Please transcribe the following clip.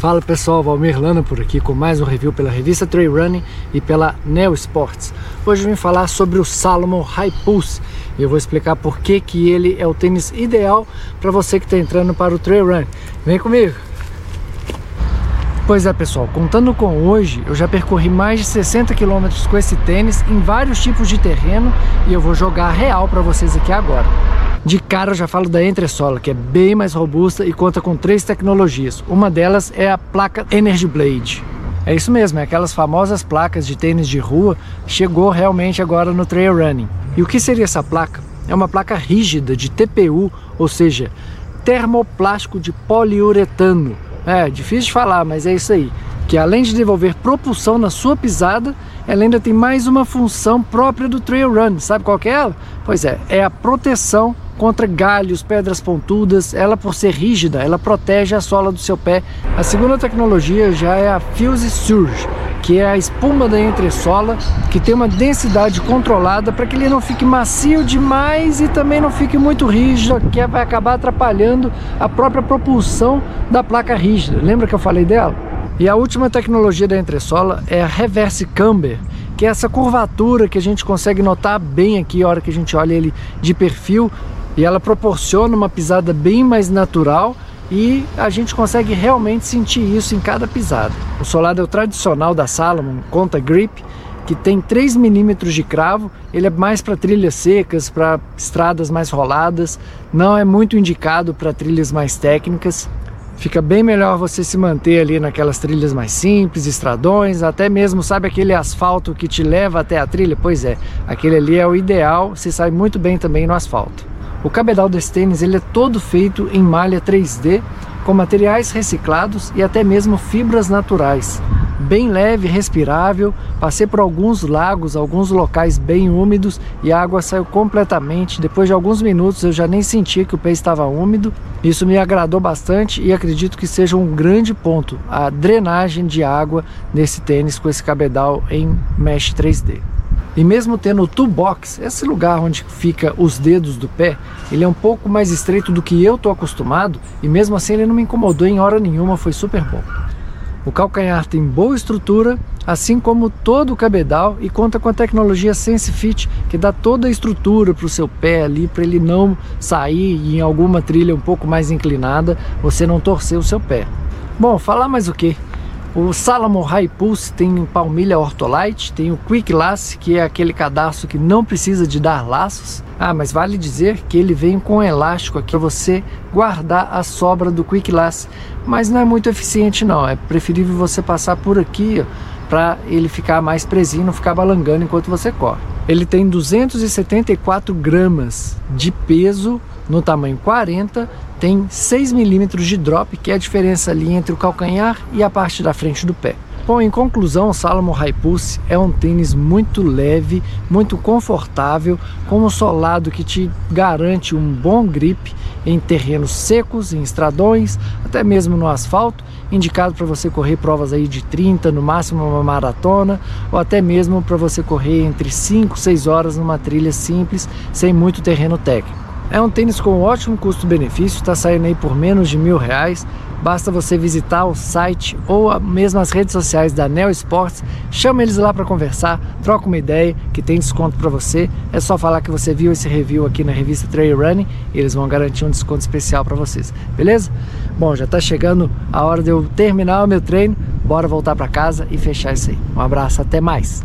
Fala pessoal, Valmir Lana por aqui com mais um review pela revista Trail Running e pela Neo Sports. Hoje eu vim falar sobre o Salomon High Pulse e eu vou explicar por que, que ele é o tênis ideal para você que está entrando para o Trail Running. Vem comigo! Pois é pessoal, contando com hoje, eu já percorri mais de 60 km com esse tênis em vários tipos de terreno e eu vou jogar real para vocês aqui agora. De cara eu já falo da Entressola, que é bem mais robusta e conta com três tecnologias. Uma delas é a placa Energy Blade. É isso mesmo, é aquelas famosas placas de tênis de rua, chegou realmente agora no trail running. E o que seria essa placa? É uma placa rígida de TPU, ou seja, termoplástico de poliuretano. É, difícil de falar, mas é isso aí. Que além de devolver propulsão na sua pisada, ela ainda tem mais uma função própria do trail run. Sabe qual é ela? Pois é, é a proteção contra galhos, pedras pontudas. Ela, por ser rígida, ela protege a sola do seu pé. A segunda tecnologia já é a Fuse Surge, que é a espuma da entressola, que tem uma densidade controlada para que ele não fique macio demais e também não fique muito rígido, que vai acabar atrapalhando a própria propulsão da placa rígida. Lembra que eu falei dela? E a última tecnologia da entressola é a Reverse Camber, que é essa curvatura que a gente consegue notar bem aqui a hora que a gente olha ele de perfil e ela proporciona uma pisada bem mais natural e a gente consegue realmente sentir isso em cada pisada. O solado é o tradicional da Salomon, Conta Grip, que tem 3 milímetros de cravo, ele é mais para trilhas secas, para estradas mais roladas, não é muito indicado para trilhas mais técnicas. Fica bem melhor você se manter ali naquelas trilhas mais simples, estradões, até mesmo, sabe aquele asfalto que te leva até a trilha? Pois é, aquele ali é o ideal, você sai muito bem também no asfalto. O cabedal desse tênis ele é todo feito em malha 3D, com materiais reciclados e até mesmo fibras naturais. Bem leve, respirável, passei por alguns lagos, alguns locais bem úmidos e a água saiu completamente. Depois de alguns minutos eu já nem sentia que o pé estava úmido. Isso me agradou bastante e acredito que seja um grande ponto a drenagem de água nesse tênis com esse cabedal em mesh 3D. E mesmo tendo o toolbox, esse lugar onde fica os dedos do pé, ele é um pouco mais estreito do que eu estou acostumado e mesmo assim ele não me incomodou em hora nenhuma, foi super bom. O calcanhar tem boa estrutura, assim como todo o cabedal e conta com a tecnologia SenseFit, que dá toda a estrutura para o seu pé ali, para ele não sair em alguma trilha um pouco mais inclinada, você não torcer o seu pé. Bom, falar mais o que? O Salomon High Pulse tem palmilha Ortolite, tem o Quick Lace, que é aquele cadastro que não precisa de dar laços. Ah, mas vale dizer que ele vem com um elástico aqui para você guardar a sobra do Quick Lace, mas não é muito eficiente não, é preferível você passar por aqui para ele ficar mais presinho, não ficar balangando enquanto você corre. Ele tem 274 gramas de peso no tamanho 40 tem 6 milímetros de drop, que é a diferença ali entre o calcanhar e a parte da frente do pé. Bom, em conclusão, o Salomon High Pulse é um tênis muito leve, muito confortável, com um solado que te garante um bom grip em terrenos secos, em estradões, até mesmo no asfalto, indicado para você correr provas aí de 30, no máximo uma maratona, ou até mesmo para você correr entre 5 e 6 horas numa trilha simples, sem muito terreno técnico. É um tênis com ótimo custo-benefício, está saindo aí por menos de mil reais. Basta você visitar o site ou mesmo as redes sociais da Neo Sports, chama eles lá para conversar, troca uma ideia que tem desconto para você. É só falar que você viu esse review aqui na revista Trail Running e eles vão garantir um desconto especial para vocês, beleza? Bom, já está chegando a hora de eu terminar o meu treino. Bora voltar para casa e fechar isso aí. Um abraço, até mais.